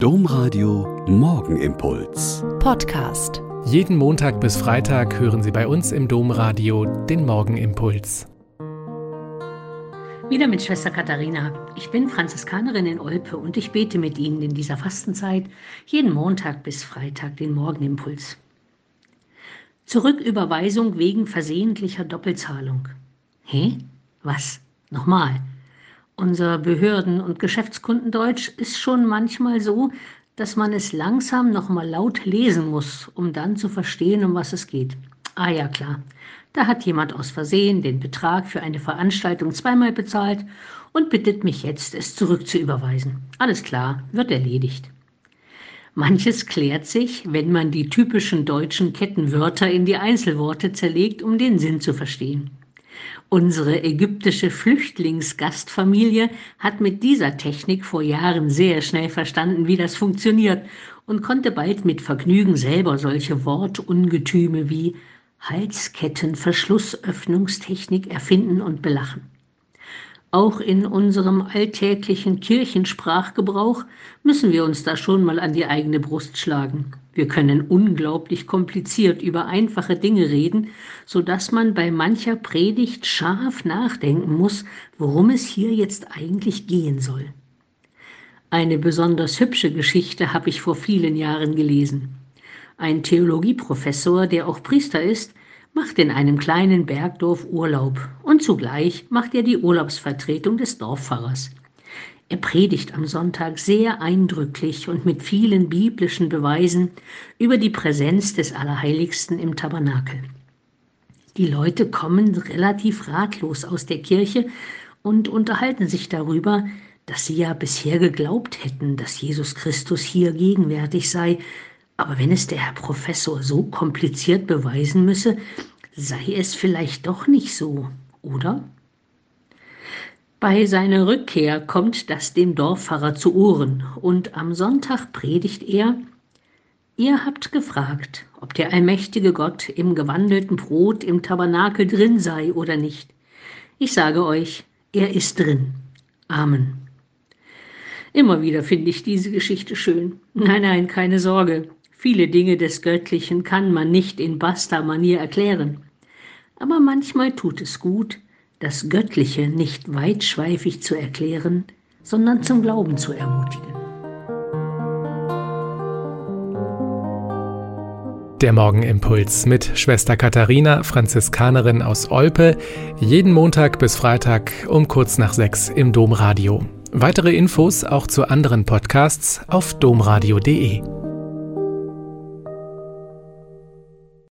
Domradio Morgenimpuls. Podcast. Jeden Montag bis Freitag hören Sie bei uns im Domradio den Morgenimpuls. Wieder mit Schwester Katharina. Ich bin Franziskanerin in Olpe und ich bete mit Ihnen in dieser Fastenzeit jeden Montag bis Freitag den Morgenimpuls. Zurücküberweisung wegen versehentlicher Doppelzahlung. Hä? Was? Nochmal. Unser Behörden- und Geschäftskundendeutsch ist schon manchmal so, dass man es langsam nochmal laut lesen muss, um dann zu verstehen, um was es geht. Ah ja, klar. Da hat jemand aus Versehen den Betrag für eine Veranstaltung zweimal bezahlt und bittet mich jetzt, es zurückzuüberweisen. Alles klar, wird erledigt. Manches klärt sich, wenn man die typischen deutschen Kettenwörter in die Einzelworte zerlegt, um den Sinn zu verstehen. Unsere ägyptische Flüchtlingsgastfamilie hat mit dieser Technik vor Jahren sehr schnell verstanden, wie das funktioniert und konnte bald mit Vergnügen selber solche Wortungetüme wie Halskettenverschlussöffnungstechnik erfinden und belachen. Auch in unserem alltäglichen Kirchensprachgebrauch müssen wir uns da schon mal an die eigene Brust schlagen. Wir können unglaublich kompliziert über einfache Dinge reden, so dass man bei mancher Predigt scharf nachdenken muss, worum es hier jetzt eigentlich gehen soll. Eine besonders hübsche Geschichte habe ich vor vielen Jahren gelesen. Ein Theologieprofessor, der auch Priester ist, macht in einem kleinen Bergdorf Urlaub und zugleich macht er die Urlaubsvertretung des Dorfpfarrers. Er predigt am Sonntag sehr eindrücklich und mit vielen biblischen Beweisen über die Präsenz des Allerheiligsten im Tabernakel. Die Leute kommen relativ ratlos aus der Kirche und unterhalten sich darüber, dass sie ja bisher geglaubt hätten, dass Jesus Christus hier gegenwärtig sei, aber wenn es der Herr Professor so kompliziert beweisen müsse, sei es vielleicht doch nicht so, oder? Bei seiner Rückkehr kommt das dem Dorfpfarrer zu Ohren und am Sonntag predigt er, Ihr habt gefragt, ob der allmächtige Gott im gewandelten Brot im Tabernakel drin sei oder nicht. Ich sage euch, er ist drin. Amen. Immer wieder finde ich diese Geschichte schön. Nein, nein, keine Sorge. Viele Dinge des Göttlichen kann man nicht in Basta-Manier erklären. Aber manchmal tut es gut, das Göttliche nicht weitschweifig zu erklären, sondern zum Glauben zu ermutigen. Der Morgenimpuls mit Schwester Katharina, Franziskanerin aus Olpe, jeden Montag bis Freitag um kurz nach sechs im Domradio. Weitere Infos auch zu anderen Podcasts auf domradio.de.